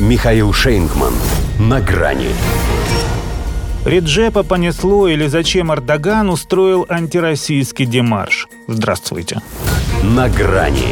Михаил Шейнгман. На грани. Реджепа понесло или зачем Эрдоган устроил антироссийский демарш? Здравствуйте. На грани.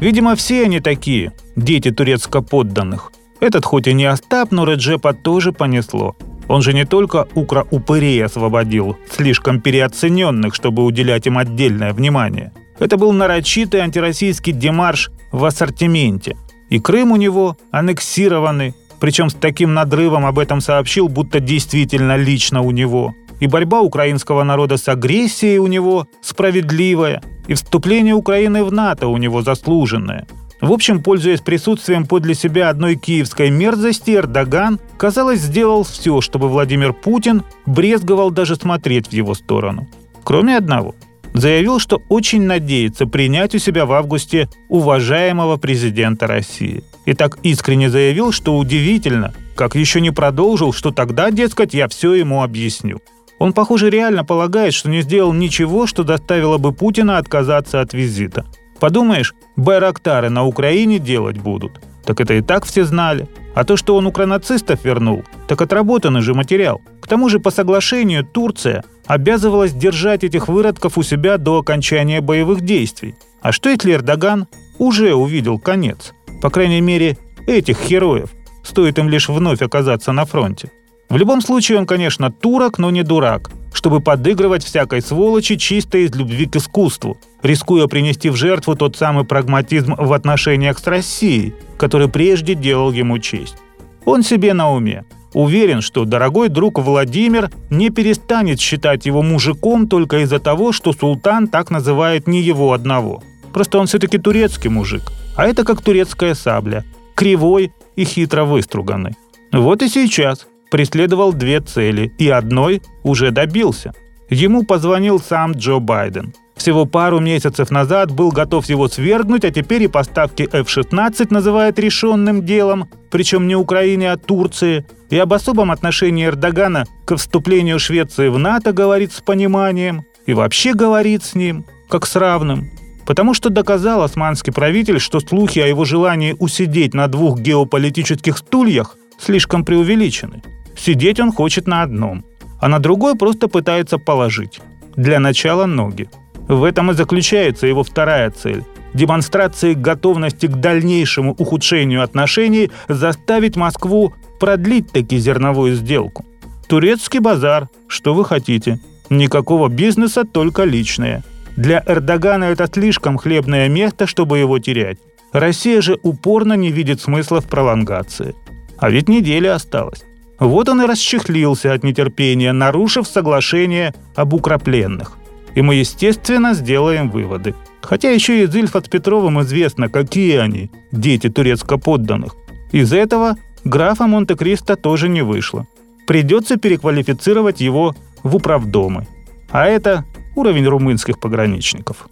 Видимо, все они такие, дети турецко-подданных. Этот хоть и не Остап, но Реджепа тоже понесло. Он же не только укро-упырей освободил, слишком переоцененных, чтобы уделять им отдельное внимание. Это был нарочитый антироссийский демарш в ассортименте. И Крым у него аннексированный, причем с таким надрывом об этом сообщил, будто действительно лично у него. И борьба украинского народа с агрессией у него справедливая, и вступление Украины в НАТО у него заслуженное. В общем, пользуясь присутствием подле себя одной киевской мерзости, Эрдоган, казалось, сделал все, чтобы Владимир Путин брезговал даже смотреть в его сторону. Кроме одного. Заявил, что очень надеется принять у себя в августе уважаемого президента России. И так искренне заявил, что удивительно, как еще не продолжил, что тогда, дескать, я все ему объясню. Он, похоже, реально полагает, что не сделал ничего, что доставило бы Путина отказаться от визита. Подумаешь, байрактары на Украине делать будут. Так это и так все знали. А то, что он укронацистов вернул, так отработанный же материал. К тому же по соглашению Турция обязывалась держать этих выродков у себя до окончания боевых действий. А что если Эрдоган уже увидел конец? По крайней мере, этих героев. Стоит им лишь вновь оказаться на фронте. В любом случае он, конечно, турок, но не дурак, чтобы подыгрывать всякой сволочи чисто из любви к искусству, рискуя принести в жертву тот самый прагматизм в отношениях с Россией, который прежде делал ему честь. Он себе на уме. Уверен, что дорогой друг Владимир не перестанет считать его мужиком только из-за того, что султан так называет не его одного. Просто он все-таки турецкий мужик, а это как турецкая сабля, кривой и хитро выструганный. Вот и сейчас – преследовал две цели и одной уже добился. Ему позвонил сам Джо Байден. Всего пару месяцев назад был готов его свергнуть, а теперь и поставки F-16 называет решенным делом, причем не Украине, а Турции. И об особом отношении Эрдогана к вступлению Швеции в НАТО говорит с пониманием. И вообще говорит с ним, как с равным. Потому что доказал османский правитель, что слухи о его желании усидеть на двух геополитических стульях слишком преувеличены. Сидеть он хочет на одном, а на другой просто пытается положить. Для начала ноги. В этом и заключается его вторая цель – демонстрации готовности к дальнейшему ухудшению отношений заставить Москву продлить таки зерновую сделку. Турецкий базар, что вы хотите. Никакого бизнеса, только личное. Для Эрдогана это слишком хлебное место, чтобы его терять. Россия же упорно не видит смысла в пролонгации. А ведь неделя осталась. Вот он и расчехлился от нетерпения, нарушив соглашение об укропленных. И мы, естественно, сделаем выводы. Хотя еще и Зильфат Петровым известно, какие они, дети турецко-подданных. Из этого графа Монте-Кристо тоже не вышло. Придется переквалифицировать его в управдомы. А это уровень румынских пограничников.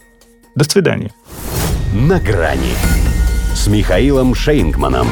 До свидания. На грани с Михаилом Шейнгманом.